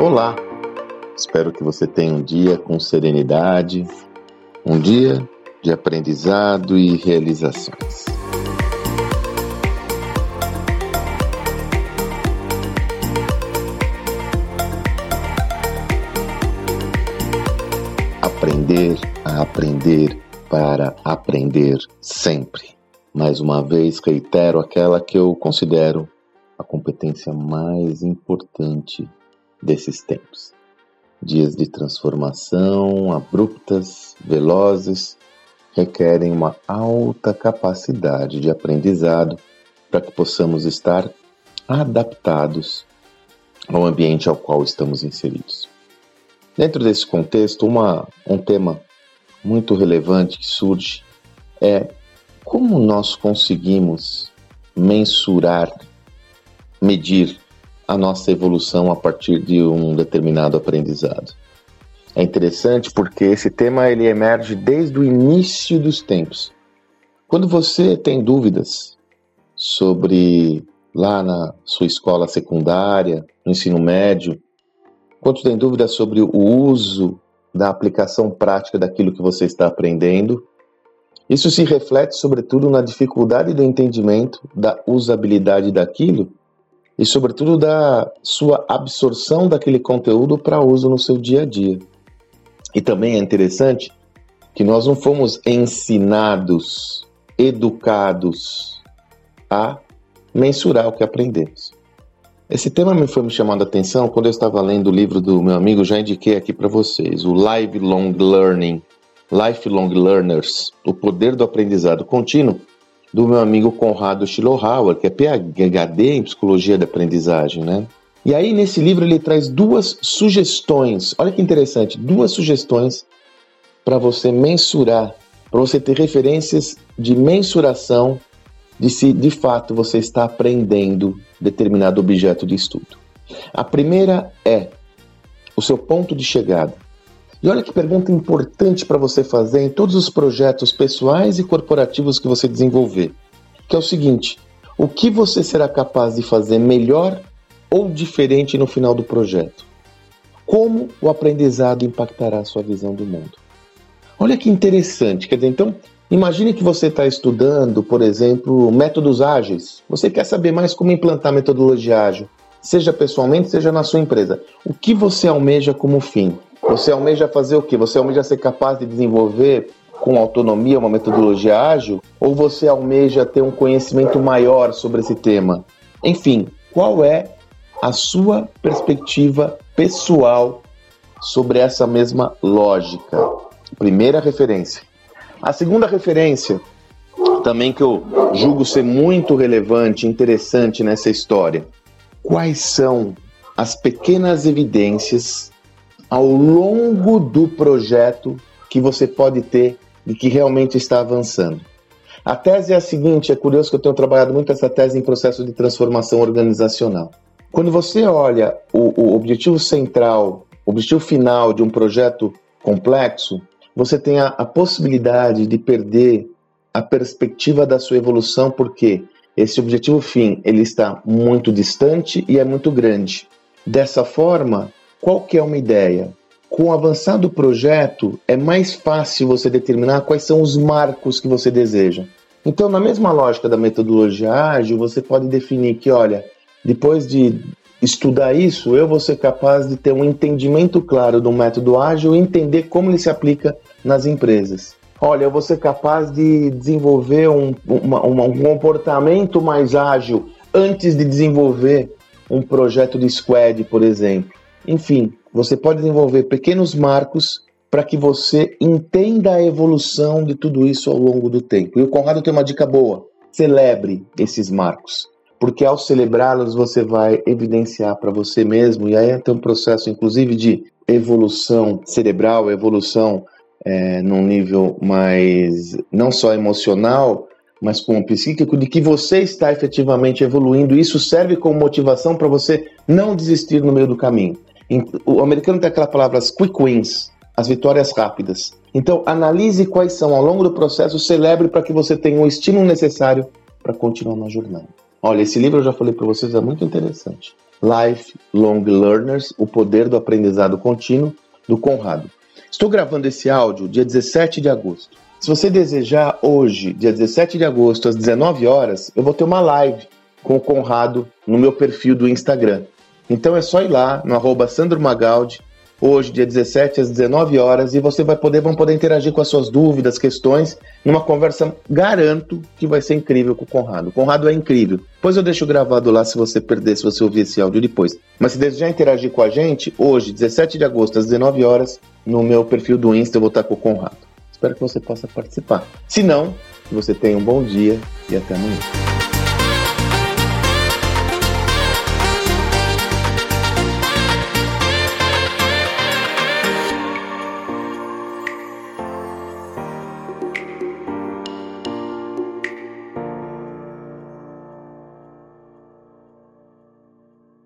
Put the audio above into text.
Olá! Espero que você tenha um dia com serenidade, um dia de aprendizado e realizações. Aprender a aprender para aprender sempre. Mais uma vez, reitero aquela que eu considero a competência mais importante desses tempos. Dias de transformação abruptas, velozes, requerem uma alta capacidade de aprendizado para que possamos estar adaptados ao ambiente ao qual estamos inseridos. Dentro desse contexto, uma, um tema muito relevante que surge é como nós conseguimos mensurar, medir a nossa evolução a partir de um determinado aprendizado. É interessante porque esse tema ele emerge desde o início dos tempos. Quando você tem dúvidas sobre lá na sua escola secundária, no ensino médio, quando tem dúvidas sobre o uso da aplicação prática daquilo que você está aprendendo, isso se reflete sobretudo na dificuldade do entendimento da usabilidade daquilo e, sobretudo, da sua absorção daquele conteúdo para uso no seu dia a dia. E também é interessante que nós não fomos ensinados, educados a mensurar o que aprendemos. Esse tema me foi me chamando a atenção quando eu estava lendo o livro do meu amigo, já indiquei aqui para vocês, o Lifelong Learning, Lifelong Learners, o poder do aprendizado contínuo, do meu amigo Conrado Schillohauer, que é PhD em psicologia da aprendizagem, né? E aí nesse livro ele traz duas sugestões. Olha que interessante, duas sugestões para você mensurar, para você ter referências de mensuração de se de fato você está aprendendo determinado objeto de estudo. A primeira é o seu ponto de chegada. E olha que pergunta importante para você fazer em todos os projetos pessoais e corporativos que você desenvolver, que é o seguinte: o que você será capaz de fazer melhor ou diferente no final do projeto? Como o aprendizado impactará a sua visão do mundo? Olha que interessante, quer dizer, então, imagine que você está estudando, por exemplo, métodos ágeis. Você quer saber mais como implantar metodologia ágil, seja pessoalmente, seja na sua empresa. O que você almeja como fim? Você almeja fazer o quê? Você almeja ser capaz de desenvolver com autonomia uma metodologia ágil? Ou você almeja ter um conhecimento maior sobre esse tema? Enfim, qual é a sua perspectiva pessoal sobre essa mesma lógica? Primeira referência. A segunda referência, também que eu julgo ser muito relevante, interessante nessa história. Quais são as pequenas evidências ao longo do projeto que você pode ter de que realmente está avançando. A tese é a seguinte: é curioso que eu tenho trabalhado muito essa tese em processo de transformação organizacional. Quando você olha o, o objetivo central, o objetivo final de um projeto complexo, você tem a, a possibilidade de perder a perspectiva da sua evolução, porque esse objetivo fim ele está muito distante e é muito grande. Dessa forma, qual que é uma ideia? Com o avançar do projeto, é mais fácil você determinar quais são os marcos que você deseja. Então, na mesma lógica da metodologia ágil, você pode definir que, olha, depois de estudar isso, eu vou ser capaz de ter um entendimento claro do método ágil e entender como ele se aplica nas empresas. Olha, eu vou ser capaz de desenvolver um, uma, um comportamento mais ágil antes de desenvolver um projeto de squad, por exemplo. Enfim, você pode desenvolver pequenos marcos para que você entenda a evolução de tudo isso ao longo do tempo. E o Conrado tem uma dica boa: celebre esses marcos, porque ao celebrá-los você vai evidenciar para você mesmo, e aí tem um processo, inclusive, de evolução cerebral, evolução é, num nível mais não só emocional, mas como psíquico, de que você está efetivamente evoluindo. Isso serve como motivação para você não desistir no meio do caminho. O americano tem aquela palavra as quick wins, as vitórias rápidas. Então, analise quais são ao longo do processo, celebre para que você tenha o estímulo necessário para continuar na jornada. Olha, esse livro eu já falei para vocês, é muito interessante. Lifelong Learners, O Poder do Aprendizado Contínuo, do Conrado. Estou gravando esse áudio dia 17 de agosto. Se você desejar, hoje, dia 17 de agosto, às 19 horas, eu vou ter uma live com o Conrado no meu perfil do Instagram. Então é só ir lá no arroba Sandro Magaldi, hoje, dia 17, às 19 horas, e você vai poder, vão poder interagir com as suas dúvidas, questões, numa conversa, garanto que vai ser incrível com o Conrado. O Conrado é incrível. Depois eu deixo gravado lá se você perder, se você ouvir esse áudio depois. Mas se desejar interagir com a gente, hoje, 17 de agosto, às 19 horas, no meu perfil do Insta, eu vou estar com o Conrado. Espero que você possa participar. Se não, você tenha um bom dia e até amanhã.